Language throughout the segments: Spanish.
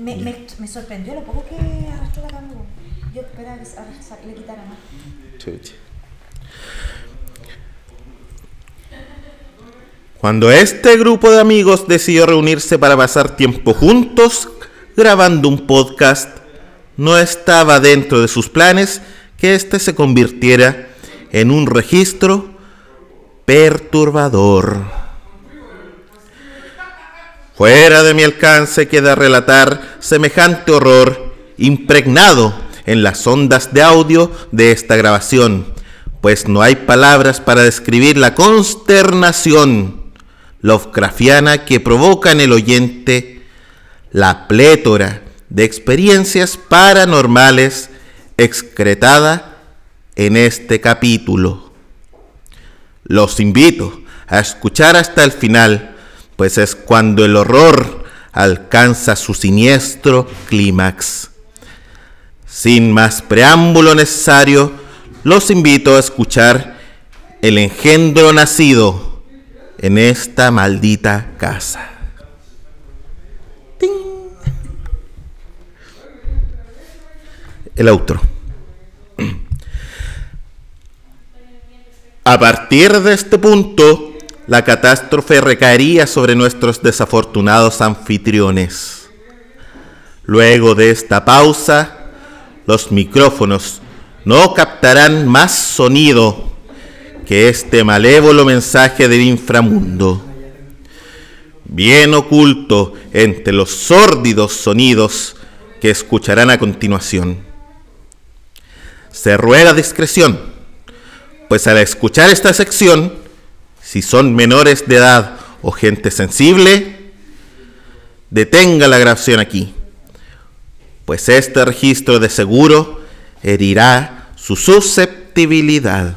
Me, me, me sorprendió lo poco que arrastró la cama. Yo esperaba que arrastra- le quitara más. Chucha. Cuando este grupo de amigos decidió reunirse para pasar tiempo juntos grabando un podcast, no estaba dentro de sus planes que este se convirtiera en un registro perturbador. Fuera de mi alcance queda relatar semejante horror impregnado en las ondas de audio de esta grabación, pues no hay palabras para describir la consternación Lovecraftiana que provoca en el oyente la plétora de experiencias paranormales excretada en este capítulo. Los invito a escuchar hasta el final, pues es cuando el horror alcanza su siniestro clímax. Sin más preámbulo necesario, los invito a escuchar el engendro nacido en esta maldita casa. ¡Ting! El outro. A partir de este punto, la catástrofe recaería sobre nuestros desafortunados anfitriones. Luego de esta pausa, los micrófonos no captarán más sonido que este malévolo mensaje del inframundo. Bien oculto entre los sórdidos sonidos que escucharán a continuación. Se ruega discreción pues al escuchar esta sección, si son menores de edad o gente sensible, detenga la grabación aquí, pues este registro de seguro herirá su susceptibilidad.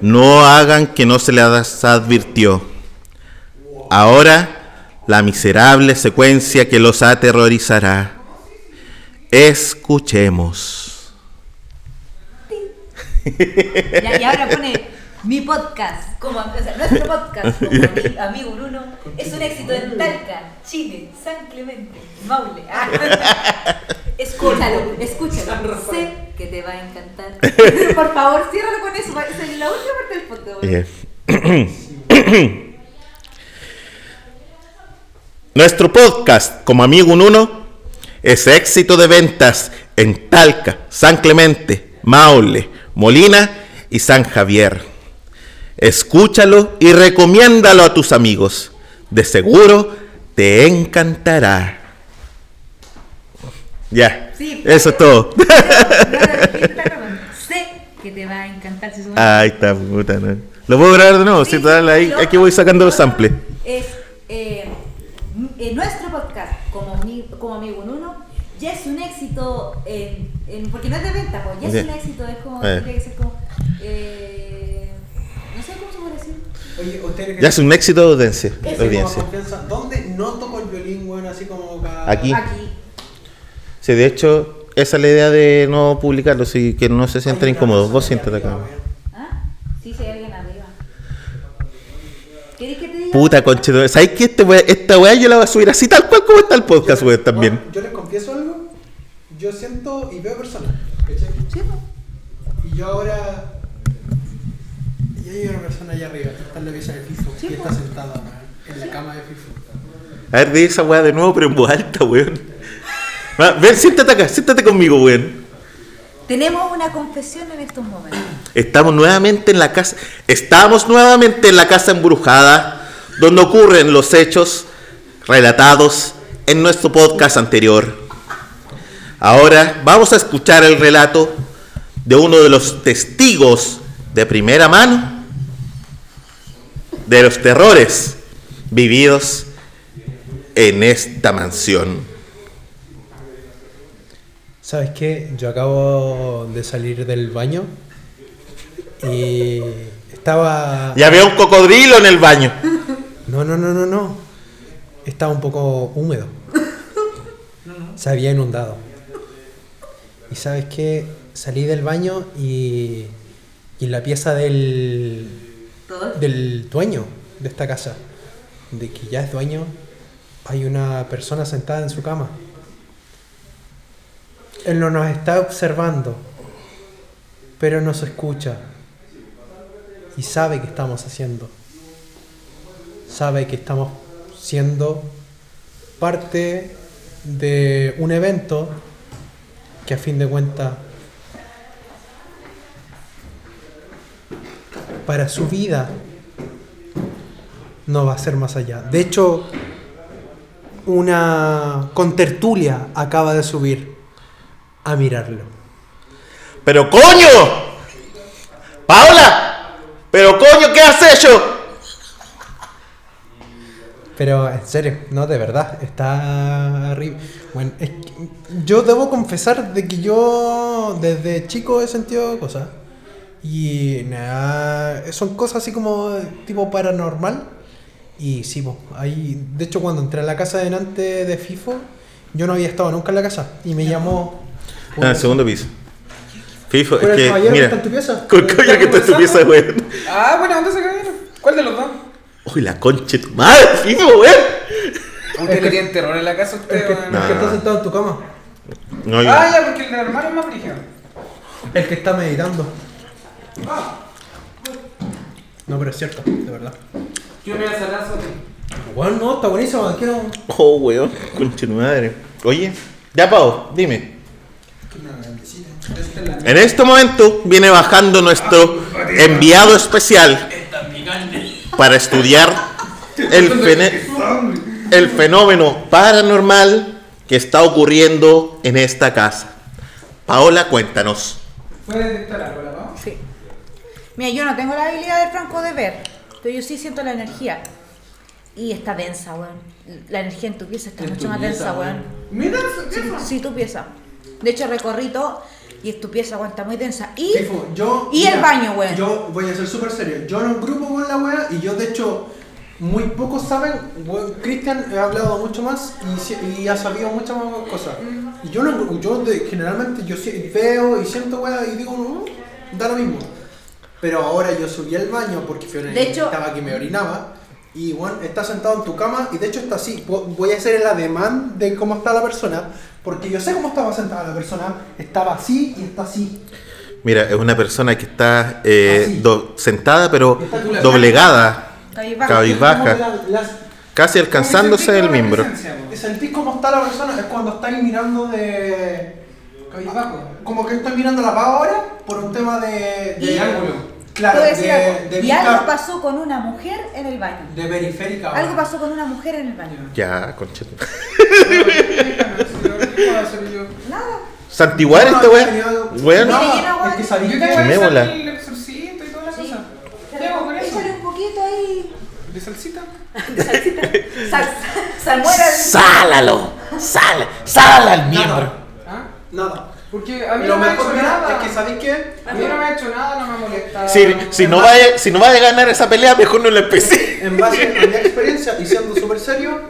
No hagan que no se les advirtió. Ahora, la miserable secuencia que los aterrorizará. Escuchemos. Y ahora pone mi podcast, como, o sea, nuestro podcast, como mi amigo Bruno, es un éxito en Talca, Chile, San Clemente, Maule. Ah. Escúchalo, escúchalo. Sé que te va a encantar. Por favor, ciérralo con eso. Es la última parte del podcast. Eh, Nuestro podcast, como amigo un uno, es éxito de ventas en Talca, San Clemente, Maule, Molina y San Javier. Escúchalo y recomiéndalo a tus amigos. De seguro te encantará. Ya, Sí, eso es todo. No, no, no, Sé que te va a encantar. Si Ay, está puta, no. Lo puedo grabar de nuevo, Sí, total, ahí, aquí voy sacando los samples. Es eh, nuestro podcast, como, ami- como amigo en uno, ya es un éxito, en, en- porque no es de venta, pues ya es un éxito, es Eh. que como, eh, no sé cómo se puede decir. Oye, ustedes Ya es un éxito de audiencia. Audiencia. ¿Dónde no toco el violín, weón? Así como cada... Aquí. Aquí. Sí, de hecho, esa es la idea de no publicarlo, así que no se sientan incómodos. Vos siéntate acá. ¿Ah? Sí, sí, hay alguien arriba. ¿Querés que te diga? Puta conche, ¿sabes qué? Este wea- esta weá yo la voy a subir así tal cual como está el podcast, weón, también. bueno, yo les confieso algo. Yo siento y veo personas. ¿cachai? Sí. Y yo ahora. Y hay una persona allá arriba, que está en la pieza de FIFO, po. está sentada weón, en la cama de FIFO. A ver, di esa weá de nuevo, pero en voz alta, weón. Ven, siéntate acá, siéntate conmigo, weón. Tenemos una confesión en estos momentos. Estamos nuevamente en la casa. Estamos nuevamente en la casa embrujada, donde ocurren los hechos relatados en nuestro podcast anterior. Ahora vamos a escuchar el relato de uno de los testigos de primera mano de los terrores vividos en esta mansión. ¿Sabes qué? Yo acabo de salir del baño y estaba... Ya veo un cocodrilo en el baño. No, no, no, no, no. Estaba un poco húmedo. Se había inundado. Y sabes qué? Salí del baño y, y en la pieza del, Del dueño de esta casa, de que ya es dueño, hay una persona sentada en su cama. Él no nos está observando, pero nos escucha y sabe que estamos haciendo. Sabe que estamos siendo parte de un evento que a fin de cuentas para su vida no va a ser más allá. De hecho, una contertulia acaba de subir a mirarlo. Pero coño, Paola, pero coño, ¿qué has hecho? Pero en serio, no, de verdad, está arriba. Bueno, es que yo debo confesar de que yo desde chico he sentido cosas. Y nada, son cosas así como tipo paranormal. Y sí, po, ahí, de hecho cuando entré a la casa delante de FIFO, yo no había estado nunca en la casa. Y me llamó... Ah, el segundo piso. Fifo, es el que, caballero mira, está en tu pieza. con coño que está en tu pieza, weón. Ah, bueno, ¿dónde se cayeron? ¿Cuál de los dos? Uy, la concha de tu madre, Fifo, weón. Aunque le tienen terror en la casa usted, que, weón. el que está sentado en tu cama. No, yo- Ah, ya, porque el armario es más brígido. El que está meditando. No, pero es cierto, de verdad. Yo me voy a cerrar sobre. Bueno, no, está buenísimo. Quiero... Oh, weón, concha de tu madre. Oye, ya, Pau, dime. En este momento viene bajando nuestro enviado especial para estudiar el, fene- el fenómeno paranormal que está ocurriendo en esta casa. Paola, cuéntanos. ¿Puede detectar algo, la Pau? Sí. Mira, yo no tengo la habilidad de Franco de ver, pero yo sí siento la energía. Y está densa, weón. La energía en tu pieza está mucho más densa, weón. Mira, Sí, sí, tu pieza. De hecho, recorrí todo y tu pieza, weón, está muy densa. Y Tifo, yo, y el baño, weón. Yo voy a ser súper serio. Yo no grupo con la wea y yo, de hecho, muy pocos saben. Cristian ha hablado mucho más y, y ha sabido muchas más cosas. Y yo no yo de- generalmente yo veo y siento wea y digo, no, da lo mismo. Pero ahora yo subí al baño porque Fiona De hecho- estaba que me orinaba. Y Juan está sentado en tu cama y de hecho está así. Vo- Voy a hacer el ademán de cómo está la persona. Porque yo sé cómo estaba sentada la persona. Estaba así y está así. Mira, es una persona que está eh, do- sentada pero Está doblegada, Cabizbaja. Casi alcanzándose el miembro. Sentís cómo está la persona, es cuando estáis mirando de. Cabizbajo. Como que estoy mirando la pava ahora por un tema de. de Y- ángulo. Claro, Puedo decir de, algo. de y algo pasó con una mujer en el baño. De periférica. Algo pasó con una mujer en el baño. Ya, Yo Nada. Santiguar No, este no, weón. tenía- Weón. No, Tiene lleno, es que tengo hacer el exorcito y toda la Sí. cosa. ¿Qué hago con eso? Échale un poquito ahí. ¿De salsita? Sal, salmuera. Sálalo, sal, sal al miembro. ¿Ah? Nada. Porque a mí Lo no me ha hecho nada. es que sabéis que. A mí no me ha hecho nada, no me ha molestado. Si, si, no vaya, si no vaya a ganar esa pelea, mejor no la empecé. En base a mi experiencia y siendo súper serio,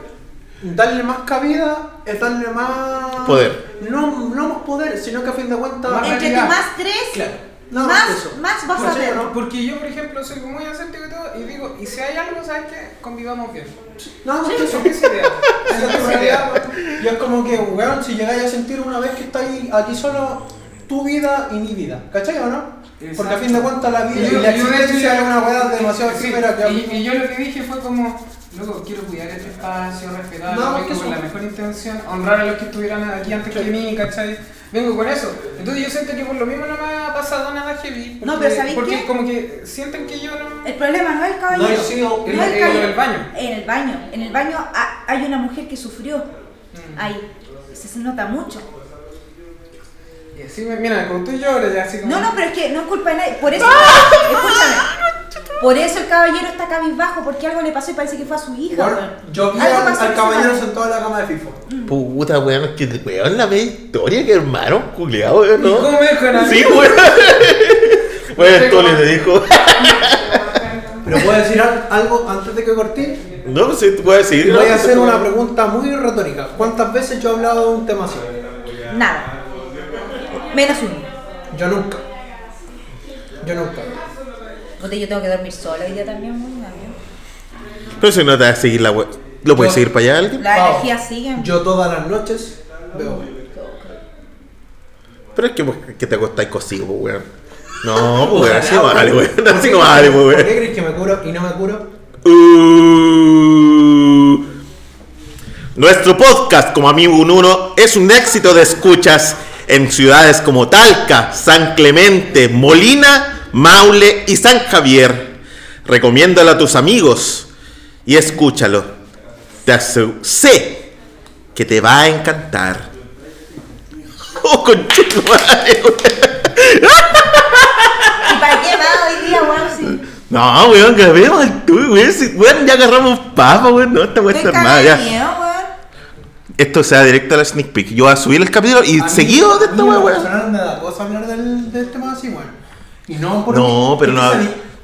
darle más cabida es darle más. Poder. No, no más poder, sino que a fin de cuentas. Más Entre tú más crees, Claro. Nada más eso. más vas a ¿Cachai, ver. no? Porque yo, por ejemplo, soy muy escéptico y todo, y digo, y si hay algo, ¿sabes qué? Convivamos bien. Más que eso. Es la idea. Esa es la idea. Y es como que, weón, si llegáis a sentir una vez que estáis aquí solo, tu vida y mi vida. ¿Cachai o no? Porque a fin de cuentas la vida y, yo- la de hecho existencia es una weá demasiado Sí, que. y, y yo lo que dije fue como, loco, quiero cuidar este espacio, respetar No, no, con eso- la mejor intención, honrar a los que estuvieran aquí antes que mí, ¿cachai? Vengo con eso. Entonces yo siento que por lo mismo no me ha pasado nada heavy. Porque, No, pero ¿sabéis Porque qué? como que sienten que yo no... El problema no es el No caballero. sido. El- No el el- caballero. el baño. En el baño. En el baño ha- hay una mujer que sufrió. Mm. Ahí. Se, se nota mucho. Y así me, mira, como tú lloras ya así como... No, no, pero es que no es culpa de nadie. Por eso, ¡Ah! escúchame. Por eso el caballero está cabizbajo, porque algo le pasó y parece que fue a su hija. Yo vi al, caballero sentado en la cama de FIFO. Puta, weón, es que weón la media historia que hermano, culiado, weón, ¿Y ¿Cómo ¿no? me? Sí, weón. Weón, tú le dijo. Pero puedo decir al- algo antes de que corté. No, pues sí, tú puedes decir. voy a ¿no? hacer una pregunta muy retórica. ¿Cuántas veces yo he hablado de un tema así? Nada. Menos uno. Yo nunca. Yo nunca. Puta, yo tengo que dormir sola hoy día también, muy bien. Pero si no te vas a seguir la weón. ¿Lo puedes Yo- seguir para allá alguien? Las Pau, energías siguen. Yo todas las noches veo. Pero es que, pues, que te acostáis cosido, pues, weón. No, pues, weón, así no vale, weón. Así no vale, pues, ¿Por qué weón. crees que me curo y no me curo? Uh. Nuestro podcast como Amigo un Uno es un éxito de escuchas en ciudades como Talca, San Clemente, Molina, Maule y San Javier. Recomiéndalo a tus amigos y escúchalo. Te sé que te va a encantar. Oh, conchetumare, weón. ¿Y para qué va hoy día, weón? No, weón, el tuyo, weón. Si- weón, ya agarramos papa, weón. No, esta weón está armada de ya. miedo, weón. Esto sea directo a la sneak peek. Yo voy a subir el capítulo y A mí- seguido de esta weón. da cosa hablar del, del tema así, weón. Y no por No, pero no,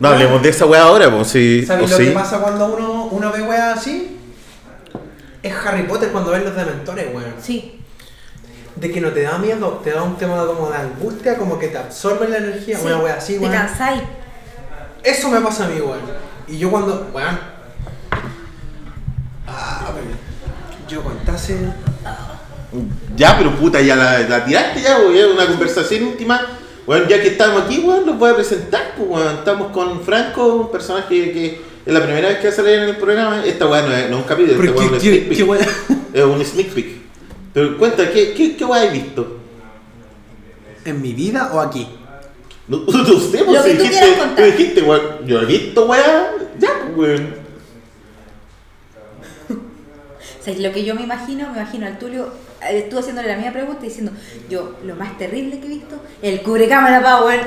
no hablemos de esa weá ahora, pues sí. ¿Sabes lo sí. que pasa cuando uno, uno ve weas así? Es Harry Potter cuando ves los dementores, weón. Sí. De que no te da miedo, te da un tema como de angustia, como que te absorbe la energía, sí. una wea así, Te weón. cansáis. Eso me pasa a mí, weón. Y yo cuando, weón. Ah, pero yo contase. Ya, pero puta, ya la, la tiraste ya, weón. Una conversación íntima. Bueno, ya que estamos aquí, weón, los voy a presentar, pues. Estamos con Franco, un personaje que es la primera vez que va a salir en el programa. Esta weá no es, no es un capítulo, esta weá es un sneak peek. Es un sneak peek. Pero cuenta, ¿qué, qué, qué weá has visto? ¿En mi vida o aquí? No, no sé, pues Lo que si tú dijiste, quieras contar. dijiste, weón, yo he visto weá, ya, pues, weón. O sea, lo que yo me imagino, me imagino al Tulio, eh, tú haciéndole la misma pregunta y diciendo, yo, lo más terrible que he visto, el cubrecámara power.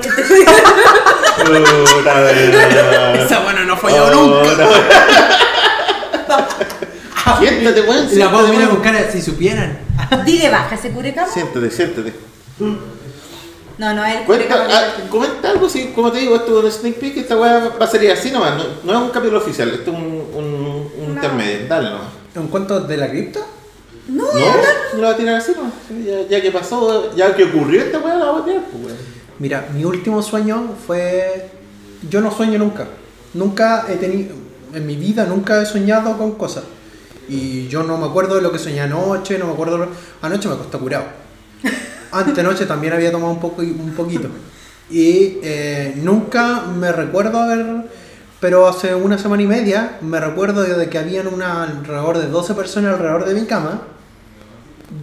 Esa buena no Oh, no. Siéntate, weón, La puedo mirar con cara si supieran. Dile baja ese cubrecámara. Siéntate, siéntate. No, no, el Cuenta, ah, comenta algo, sí, como te digo, esto es un sneak peek, esta weá va a salir así nomás, no, no es un capítulo oficial, esto es un, un, un No. intermedio, dale nomás. ¿Un cuento de la cripta? No, No, lo va a tirar así nomás, ya, ya que pasó, ya que ocurrió esta weá, la va a tirar, pues weón. Mira, mi último sueño fue. Yo no sueño nunca. Nunca he tenido. En mi vida nunca he soñado con cosas. Y yo no me acuerdo de lo que soñé anoche, no me acuerdo. lo- Anoche me acosté curado. Antenoche también había tomado un, poco, un poquito. Y eh, nunca me recuerdo haber. Pero hace una semana y media me recuerdo de que habían una, alrededor de 12 personas alrededor de mi cama.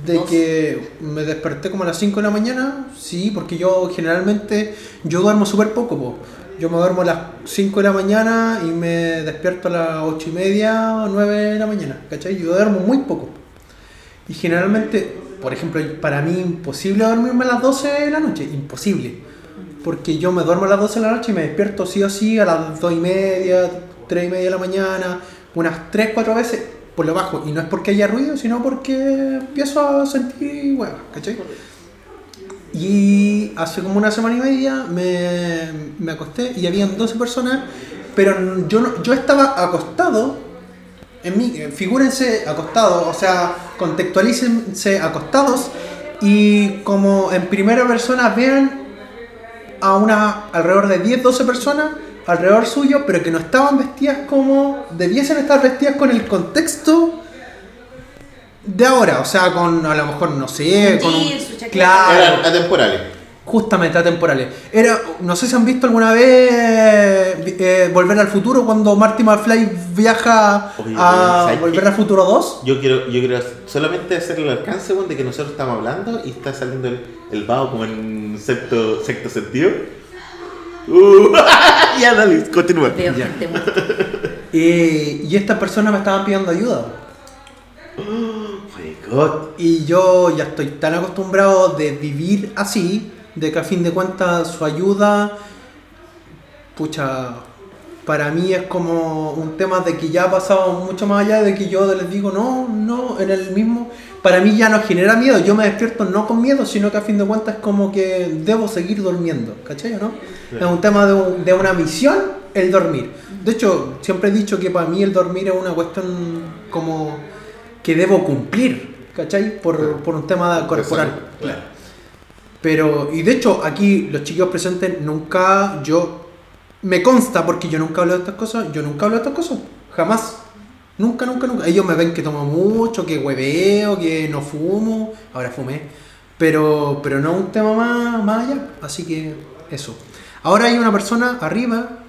De que me desperté como a las 5 de la mañana, sí, porque yo generalmente, yo duermo súper poco, po. yo me duermo a las 5 de la mañana y me despierto a las 8 y media, 9 de la mañana, ¿cachai? Yo duermo muy poco. Y generalmente, por ejemplo, para mí imposible dormirme a las 12 de la noche, imposible. Porque yo me duermo a las 12 de la noche y me despierto sí o sí a las 2 y media, 3 y media de la mañana, unas 3, 4 veces por lo bajo. Y no es porque haya ruido, sino porque empiezo a sentir huevas, ¿cachai? Y hace como una semana y media me, me acosté y habían 12 personas, pero yo, yo estaba acostado, en eh, figúrense acostados, o sea, contextualícense acostados y como en primera persona vean a una alrededor de 10, 12 personas alrededor suyo, pero que no estaban vestidas como debiesen estar vestidas con el contexto de ahora, o sea, con a lo mejor, no sé, con un... Claro, Eran atemporales. justamente atemporales. Era, no sé si han visto alguna vez eh, eh, Volver al Futuro cuando Marty McFly viaja Oye, a ¿sabes Volver al Futuro 2. Yo quiero, yo quiero solamente hacer el alcance de que nosotros estamos hablando y está saliendo el, el vago como en sexto, sexto sentido. Uh, ya dale, continúa. Veo Ya. gente muerta. Eh, y estas personas me estaban pidiendo ayuda. Oh my god. Y yo ya estoy tan acostumbrado de vivir así, de que a fin de cuentas su ayuda, pucha, para mí es como un tema de que ya ha pasado mucho más allá de que yo les digo, no, no, en el mismo, para mí ya no genera miedo, yo me despierto no con miedo, sino que a fin de cuentas es como que debo seguir durmiendo, ¿cachai o no? Es un tema de, un- de una misión el dormir. De hecho, siempre he dicho que para mí el dormir es una cuestión como que debo cumplir, ¿cachai? Por, por un tema corporal. claro. Pero, y de hecho, aquí los chicos presentes nunca, yo, me consta porque yo nunca hablo de estas cosas, yo nunca hablo de estas cosas, jamás. Nunca, nunca, nunca. Ellos me ven que tomo mucho, que hueveo, que no fumo. Ahora fumé. Pero, pero no un tema más, más allá. Así que eso. Ahora hay una persona arriba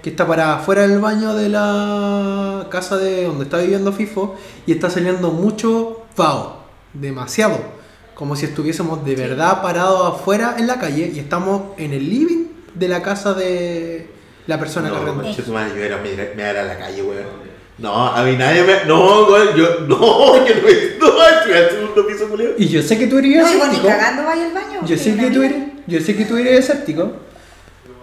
que está para afuera del baño de la casa de donde está viviendo FIFO y está saliendo mucho vaho. Demasiado. Como si estuviésemos de verdad parados afuera en la calle y estamos en el living de la casa de la persona que No, madre, yo era me, me era a la calle, weón. No, a mí nadie me. No, weón, yo. No, yo no me. No, estoy al segundo piso, culeo. Y yo sé que tú eres No, igual ni escéptico. cagando vaya al baño. Yo sé que tú eres, yo sé que tú eres escéptico,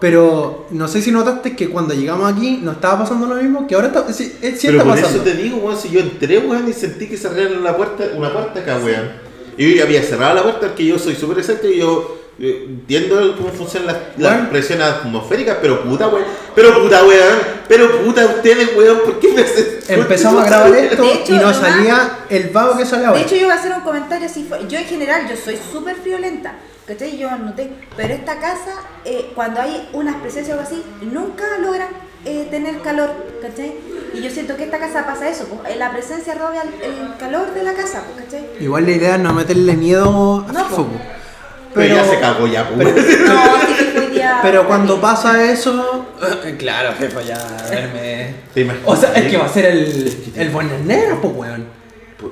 pero no sé si notaste que cuando llegamos aquí no estaba pasando lo mismo, que ahora está, sí, eh, sí Pero está por pasando. eso te digo, weón, si yo entré, weón, y sentí que cerraron la puerta, una puerta acá, weón. Y yo ya había cerrado la puerta porque yo soy súper escéptico y yo entiendo cómo funcionan las, las Bueno. presiones atmosféricas, pero puta, weón. Pero puta, weón. Pero puta, ustedes, weón, ¿por qué me hacen? Empezamos a grabar esto hecho, y no salía el vago que sale ahora. De hecho, yo voy a hacer un comentario así. Yo en general, yo soy súper friolenta. ¿Cachai? Yo noté. Pero esta casa, eh, cuando hay unas presencias o algo así, nunca logran eh, tener calor. ¿Cachai? Y yo siento que esta casa pasa eso. pues, eh, la presencia roba el, el calor de la casa. Pues, ¿Cachai? Igual la idea es no meterle miedo a No. Pero, ya se cagó ya, pues. pero- No, Pero cuando pasa eso, claro, jefa, ya verme. O sea, es que va a ser el, el buen negro, pues, weón.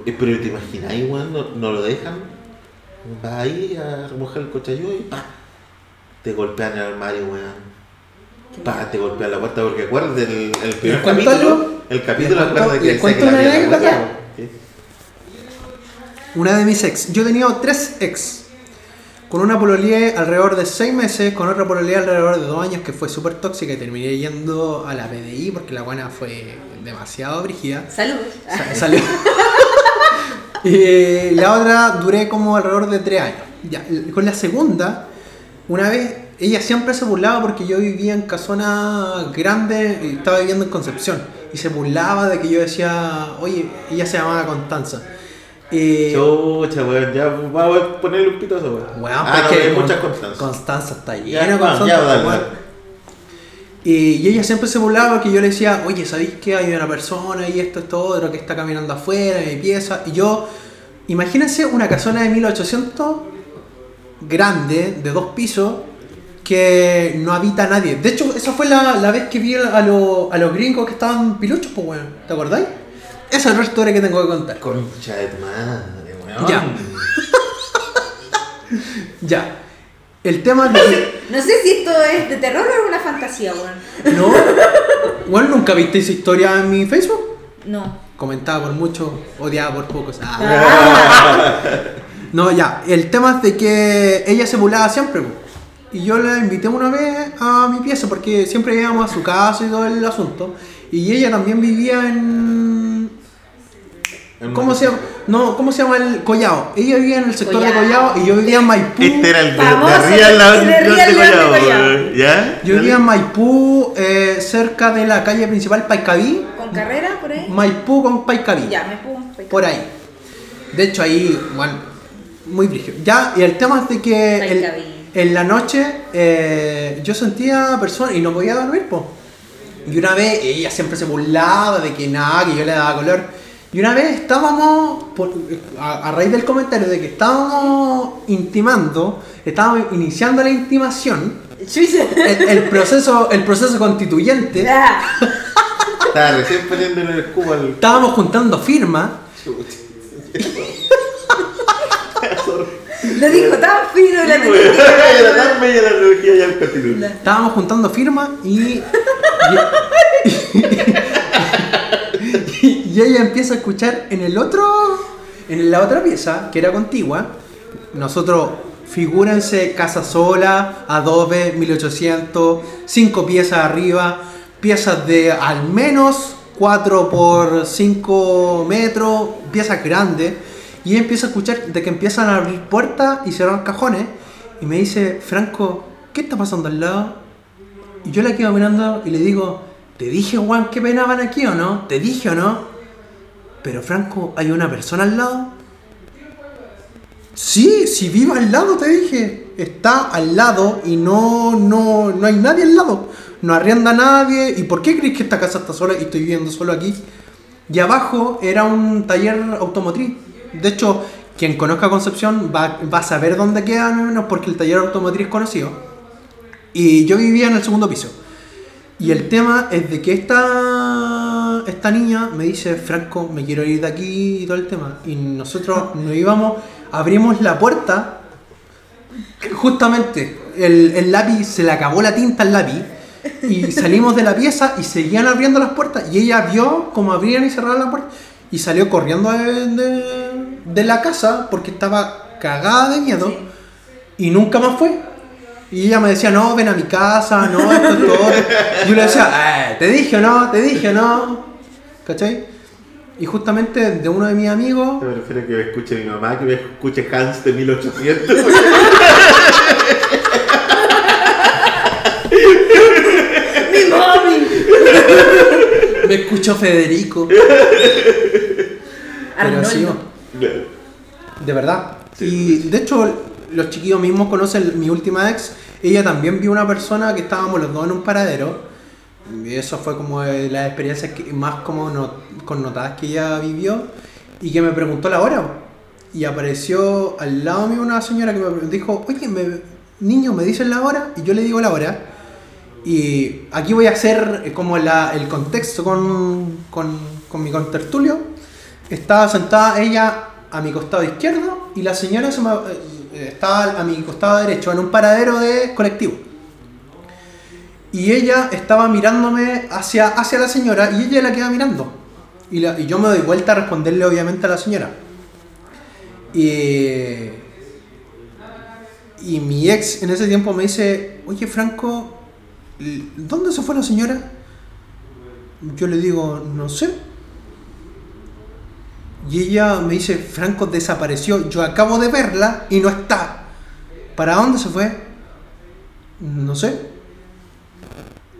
Eh, Pero te imaginas, weón, no, no lo dejan. Vas ahí a remojar el cochayuyo y pa. Te golpean el armario, weón. Pa, te golpean la puerta porque acuérdate el, el primer ¿Les cuento capítulo. El capítulo ¿Les cuento- acuérdate que cuento que la. Una de mis ex. Yo he tenido tres ex. Con una pololeé alrededor de seis meses, con otra pololeé alrededor de dos años que fue súper tóxica y terminé yendo a la PDI porque la buena fue demasiado brígida. Salud. Sa- Salió. y la otra duré como alrededor de tres años. Ya, con la segunda, una vez, ella siempre se burlaba porque yo vivía en casona grande y estaba viviendo en Concepción. Y se burlaba de que yo decía, oye, ella se llamaba Constanza. Y, Chucha, weón, ya vamos a ponerle un pito a eso, weón. Weón, ah, no, porque hay Con- muchas constancias. Constanza está Ya, llena Constanza, ya, dale, weón. dale. Y, ella siempre se burlaba porque yo le decía, oye, ¿sabéis que hay una persona y esto, esto, otro que está caminando afuera de mi pieza? Y yo, imagínense una casona de 1800 grande, de dos pisos, que no habita nadie. De hecho, esa fue la, la vez que vi a, lo- a los gringos que estaban piluchos, pues, weón. ¿Te acordáis? Esa es la historia que tengo que contar. Concha de tu madre, weón. Ya. Ya. El tema de. No sé si esto es de terror o una fantasía, weón. No. Bueno, ¿nunca viste esa historia en mi Facebook? No. Comentada por muchos, odiada por pocos. Ah. No, ya. El tema es de que ella se burlaba siempre. Y yo la invité una vez a mi pieza porque siempre íbamos a su casa y todo el asunto. Y ella también vivía en. ¿Cómo se llama? No, ¿cómo se llama el Collao? Ella vivía en el sector de Collao. Y yo vivía en Maipú. Este era el de, de Collao, weón. ¿Ya? Yo vivía en Maipú, eh, cerca de la calle principal Paicaví. ¿Con carrera por ahí? Maipú con Paicaví. Ya, me pongo. Por ahí. De hecho, ahí, bueno, muy brígido. Ya, y el tema es de que el- Paicaví. en la noche eh, yo sentía personas y no podía dormir, po. Y una vez ella siempre se burlaba de que nada, que yo le daba color. Y una vez estábamos, por- a, a raíz del comentario de que estábamos intimando, estábamos iniciando la intimación, el, el proceso, el proceso constituyente, Estaba recién poniéndole el cubo al. estábamos juntando firmas Lo dijo tan fino la Era tan bella la energía ya el. Estábamos juntando firmas y, y, y ella empieza a escuchar en el otro, en la otra pieza, que era contigua, nosotros, figúrense, casa sola, adobe, 1800, cinco piezas arriba, piezas de al menos 4 por 5 metros, piezas grandes, y empieza a escuchar de que empiezan a abrir puertas y cerrar cajones, y me dice, Franco, ¿qué está pasando al lado? Y yo la quedo mirando y le digo, ¿te dije, Juan, que penaban aquí o no? ¿Te dije o no? Pero Franco, ¿hay una persona al lado? Sí, si vivo al lado, te dije. Está al lado y no, no, no hay nadie al lado. No arrienda nadie. ¿Y por qué crees que esta casa está sola y estoy viviendo solo aquí? y abajo era un taller automotriz. De hecho, quien conozca Concepción va, va a saber dónde queda, menos, porque el taller automotriz es conocido. Y yo vivía en el segundo piso. Y el tema es de que esta, esta niña me dice, Franco, me quiero ir de aquí y todo el tema. Y nosotros nos íbamos, abrimos la puerta, justamente el, el lápiz, se le acabó la tinta al lápiz. Y salimos de la pieza y seguían abriendo las puertas. Y ella vio cómo abrían y cerraban la puerta. Y salió corriendo de, de- de la casa porque estaba cagada de miedo. Y nunca más fue. Y ella me decía, no, ven a mi casa, no, esto es todo. Yo le decía, "Eh, te dije o no, te dije o no. ¿Cachai? Y justamente de uno de mis amigos, Me refiero a que me escuche mi mamá, que me escuche Hans de 1800. ¡Mi mami! me escuchó Federico. Pero sí, de verdad. Sí, y de hecho, los chiquillos mismos conocen mi última ex. Ella también vio una persona que estábamos los dos en un paradero. Eso fue como de las experiencias que- más como no- connotadas que ella vivió. Y que me preguntó la hora. Y apareció al lado mío una señora que me dijo, oye, niño, ¿me dicen la hora? Y yo le digo la hora. Y aquí voy a hacer eh, como la- el contexto con, con, con mi contertulio. Estaba sentada ella a mi costado izquierdo y la señora se me- eh, estaba a mi costado derecho en un paradero de colectivo. Y ella estaba mirándome hacia, hacia la señora y ella la queda mirando. Y, la- y yo me doy vuelta a responderle obviamente a la señora. Y, y mi ex en ese tiempo me dice, oye Franco, ¿dónde se fue la señora? Yo le digo, no sé. Y ella me dice, Franco desapareció, yo acabo de verla y no está. ¿Para dónde se fue? No sé.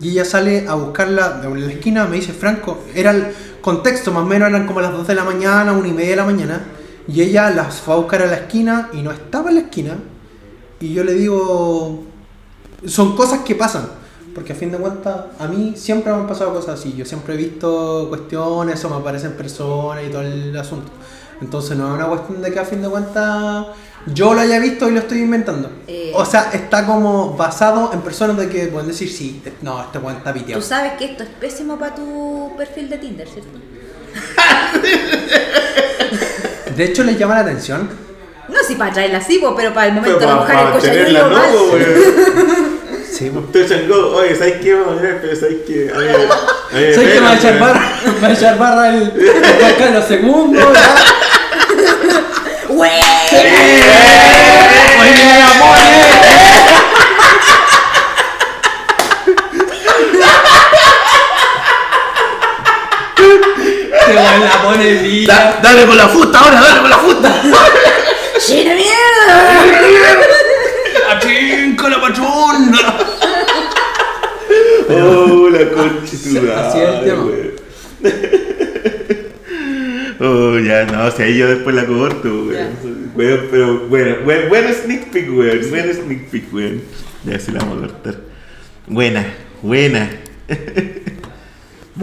Y ella sale a buscarla de la esquina, me dice, Franco, era el contexto, más o menos eran como las 2 de la mañana, 1 y media de la mañana. Y ella las fue a buscar a la esquina y no estaba en la esquina. Y yo le digo, son cosas que pasan. Porque a fin de cuentas, a mí siempre me han pasado cosas así. Yo siempre he visto cuestiones o me aparecen personas y todo el asunto. Entonces no es una cuestión de que a fin de cuentas yo lo haya visto y lo estoy inventando. Eh. O sea, está como basado en personas de que pueden decir, sí, no, este weón está piteado. Tú sabes que esto es pésimo para tu perfil de Tinder, ¿cierto? De hecho, les llama la atención. No, si para traerla así, po, pero para el momento de buscar para el cochayuelo no, mal. Sí. Touch and go. Oye, ¿sabes qué? Pero ¿sabes qué? A ver, a ver, Sé que me va a echar barra, me va a echar barra el, el los segundos. ¡Güey! ¡Oye, me la pone! Te weón la pone bien. Da- dale con la fusta ahora, dale con la fusta. ¡China mierda! ¡Achín con la pachona! Oh, la concha Así es el tema. Oh, ya, no, o sea, ahí yo después la corto, weón. Pero bueno, buen, buen sneak peek, weón. Buen sneak peek, weón. Ya sí la vamos a cortar. Buena, buena.